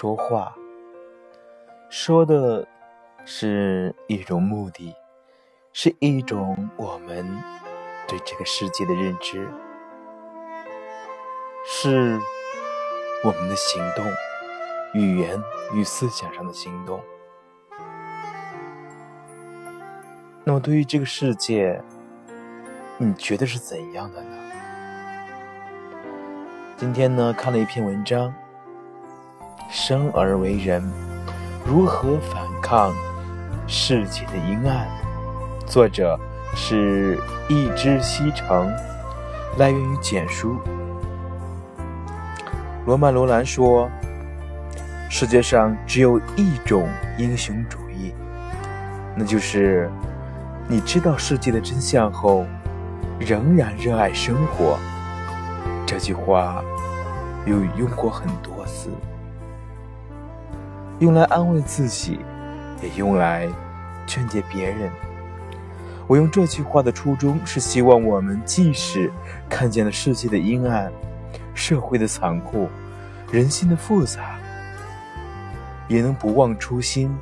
说话，说的是一种目的，是一种我们对这个世界的认知，是我们的行动、语言与思想上的行动。那么，对于这个世界，你觉得是怎样的呢？今天呢，看了一篇文章。生而为人，如何反抗世界的阴暗？作者是一只西城，来源于简书。罗曼·罗兰说：“世界上只有一种英雄主义，那就是你知道世界的真相后，仍然热爱生活。”这句话有用过很多次。用来安慰自己，也用来劝诫别人。我用这句话的初衷是希望我们即使看见了世界的阴暗、社会的残酷、人心的复杂，也能不忘初心，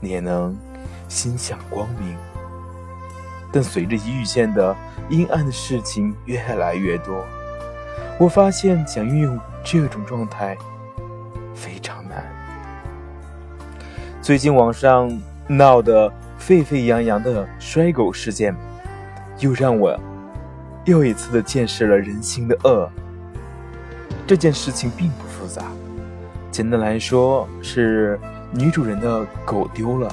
也能心向光明。但随着遇见的阴暗的事情越来越多，我发现想运用这种状态非常。最近网上闹得沸沸扬扬的摔狗事件，又让我又一次的见识了人性的恶。这件事情并不复杂，简单来说是女主人的狗丢了，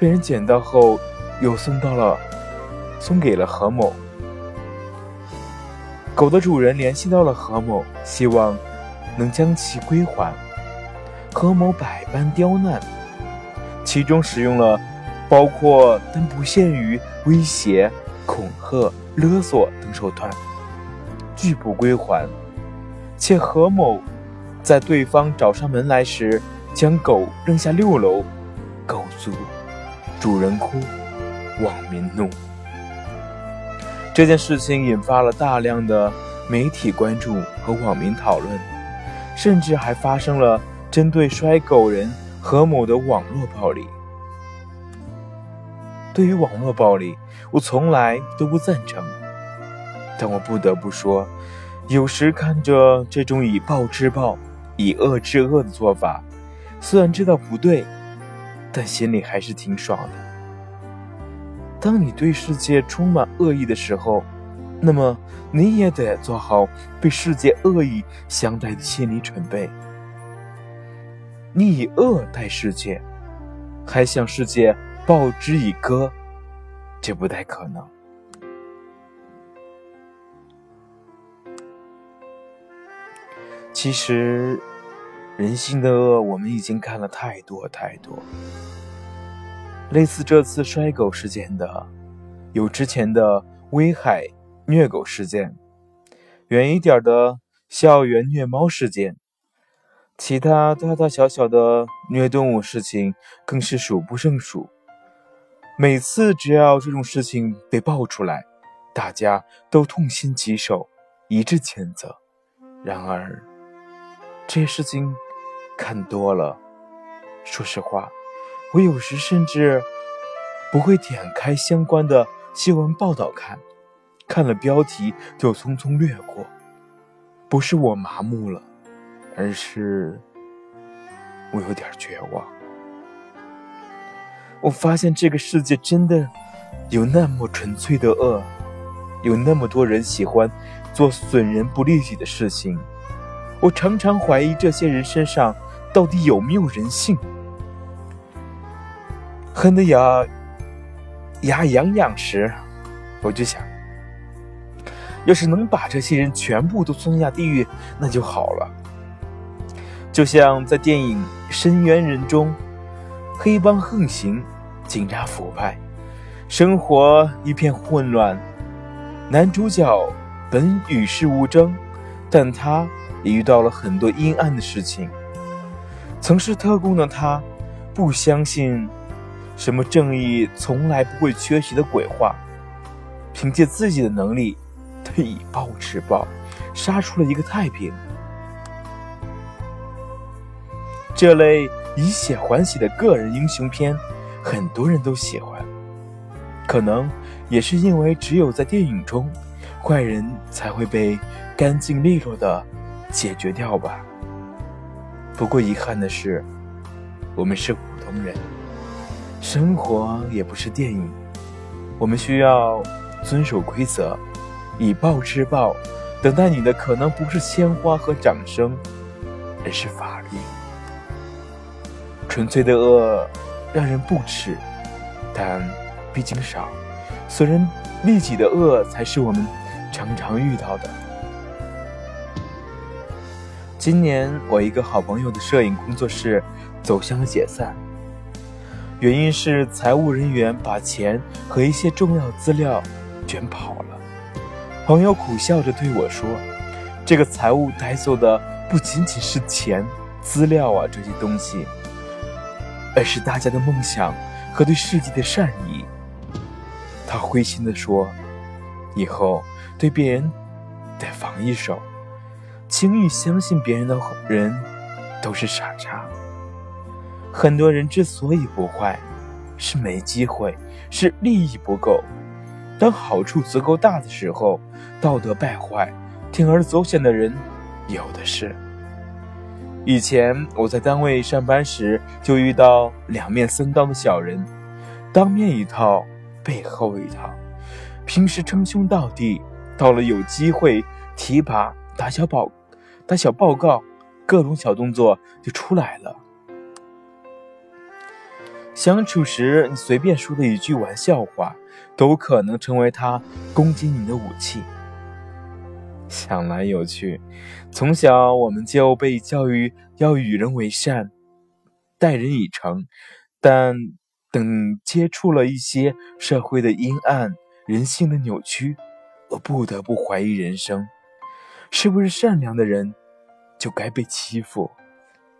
被人捡到后又送到了，送给了何某。狗的主人联系到了何某，希望能将其归还。何某百般刁难。其中使用了包括但不限于威胁、恐吓、勒索等手段，拒不归还。且何某在对方找上门来时，将狗扔下六楼，狗足，主人哭，网民怒。这件事情引发了大量的媒体关注和网民讨论，甚至还发生了针对摔狗人。何某的网络暴力，对于网络暴力，我从来都不赞成。但我不得不说，有时看着这种以暴制暴、以恶制恶的做法，虽然知道不对，但心里还是挺爽的。当你对世界充满恶意的时候，那么你也得做好被世界恶意相待的心理准备。你以恶待世界，还向世界报之以歌，这不太可能。其实，人性的恶，我们已经看了太多太多。类似这次摔狗事件的，有之前的威海虐狗事件，远一点的校园虐猫事件。其他大大小小的虐动物事情更是数不胜数。每次只要这种事情被爆出来，大家都痛心疾首，一致谴责。然而，这些事情看多了，说实话，我有时甚至不会点开相关的新闻报道看，看了标题就匆匆略过。不是我麻木了。而是我有点绝望。我发现这个世界真的有那么纯粹的恶，有那么多人喜欢做损人不利己的事情。我常常怀疑这些人身上到底有没有人性。恨得牙牙痒痒时，我就想，要是能把这些人全部都送下地狱，那就好了。就像在电影《深渊人》中，黑帮横行，警察腐败，生活一片混乱。男主角本与世无争，但他也遇到了很多阴暗的事情。曾是特工的他，不相信什么正义从来不会缺席的鬼话，凭借自己的能力，他以暴制暴，杀出了一个太平。这类以血还血的个人英雄片，很多人都喜欢。可能也是因为只有在电影中，坏人才会被干净利落的解决掉吧。不过遗憾的是，我们是普通人，生活也不是电影，我们需要遵守规则，以暴制暴。等待你的可能不是鲜花和掌声，而是法律。纯粹的恶让人不齿，但毕竟少。损人利己的恶才是我们常常遇到的。今年我一个好朋友的摄影工作室走向了解散，原因是财务人员把钱和一些重要资料卷跑了。朋友苦笑着对我说：“这个财务带走的不仅仅是钱、资料啊这些东西，而是大家的梦想和对世界的善意。”他灰心地说：“以后对别人得防一手，轻易相信别人的人都是傻叉。很多人之所以不坏，是没机会，是利益不够。当好处足够大的时候。”道德败坏、铤而走险的人有的是。以前我在单位上班时，就遇到两面三刀的小人，当面一套，背后一套。平时称兄道弟，到了有机会提拔、打小报、打小报告，各种小动作就出来了。相处时，你随便说的一句玩笑话，都可能成为他攻击你的武器。想来有趣，从小我们就被教育要与人为善，待人以诚。但等接触了一些社会的阴暗、人性的扭曲，我不得不怀疑人生：是不是善良的人就该被欺负？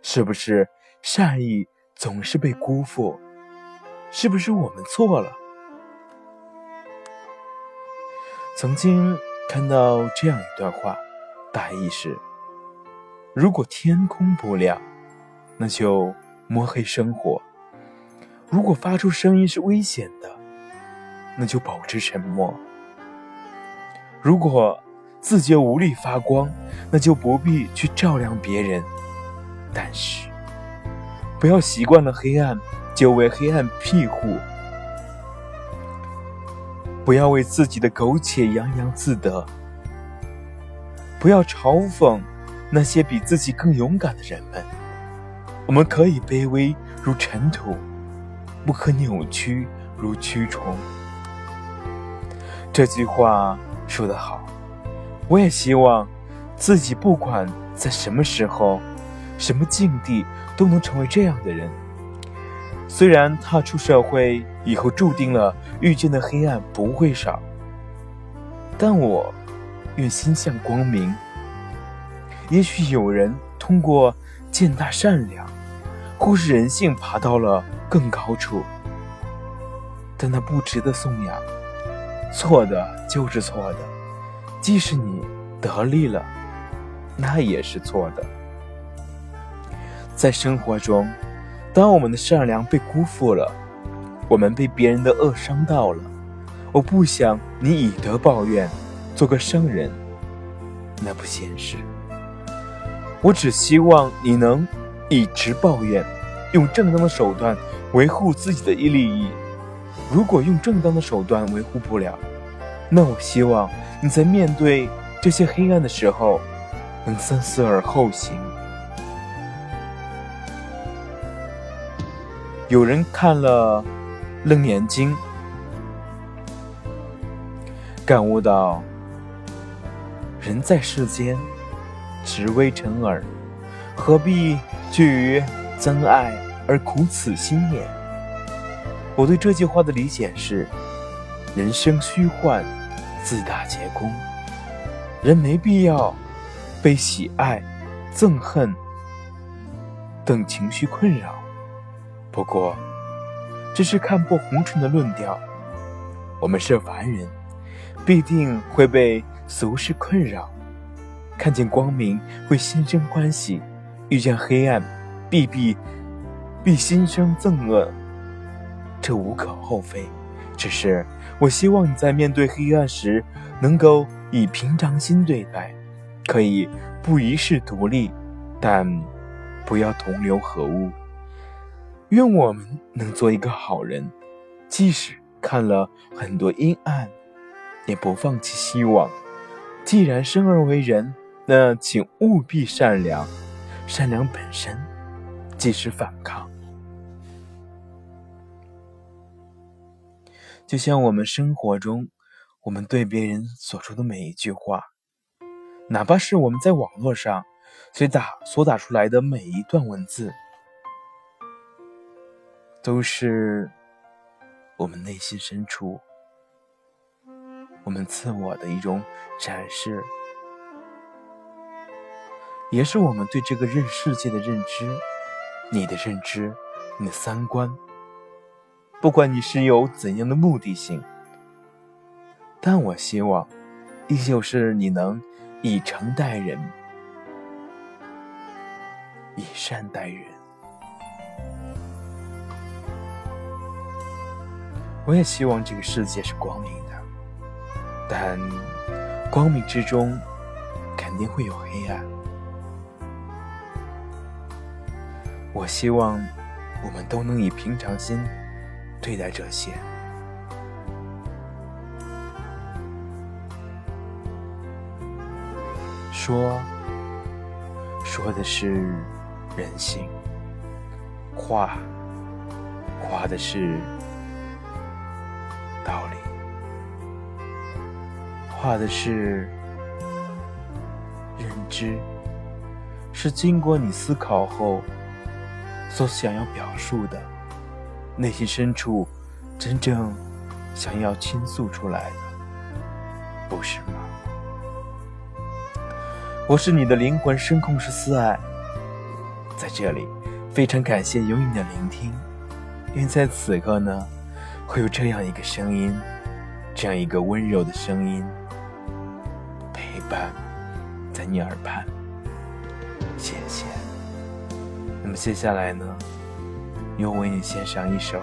是不是善意总是被辜负？是不是我们错了？曾经。看到这样一段话，大意是：如果天空不亮，那就摸黑生活；如果发出声音是危险的，那就保持沉默；如果自觉无力发光，那就不必去照亮别人。但是，不要习惯了黑暗，就为黑暗庇护。不要为自己的苟且洋洋自得，不要嘲讽那些比自己更勇敢的人们。我们可以卑微如尘土，不可扭曲如蛆虫。这句话说得好，我也希望自己不管在什么时候、什么境地，都能成为这样的人。虽然踏出社会以后注定了遇见的黑暗不会少，但我愿心向光明。也许有人通过践踏善良，或是人性爬到了更高处，但那不值得颂扬。错的就是错的，即使你得利了，那也是错的。在生活中。当我们的善良被辜负了，我们被别人的恶伤到了，我不想你以德报怨，做个圣人，那不现实。我只希望你能以直报怨，用正当的手段维护自己的利益。如果用正当的手段维护不了，那我希望你在面对这些黑暗的时候，能三思而后行。有人看了《楞严经》，感悟到：人在世间，只为尘耳，何必惧于憎爱而苦此心也？我对这句话的理解是：人生虚幻，自大皆空，人没必要被喜爱、憎恨等情绪困扰。不过，这是看破红尘的论调。我们是凡人，必定会被俗世困扰。看见光明会心生欢喜，遇见黑暗必必必心生憎恶，这无可厚非。只是我希望你在面对黑暗时，能够以平常心对待，可以不一世独立，但不要同流合污。愿我们能做一个好人，即使看了很多阴暗，也不放弃希望。既然生而为人，那请务必善良。善良本身即是反抗。就像我们生活中，我们对别人所说的每一句话，哪怕是我们在网络上所打所打出来的每一段文字，都是我们内心深处。我们自我的一种展示，也是我们对这个认世界的认知，你的认知，你的三观。不管你是有怎样的目的性，但我希望，依旧是你能以诚待人，以善待人。我也希望这个世界是光明的。但光明之中肯定会有黑暗。我希望我们都能以平常心对待这些。说说的是人性，画画的是道理。画的是认知，是经过你思考后所想要表述的，内心深处真正想要倾诉出来的，不是吗？我是你的灵魂声控是思爱，在这里非常感谢有你的聆听，因为在此刻呢，会有这样一个声音，这样一个温柔的声音陪。伴在你耳畔，谢谢。那么接下来呢，又为你献上一首。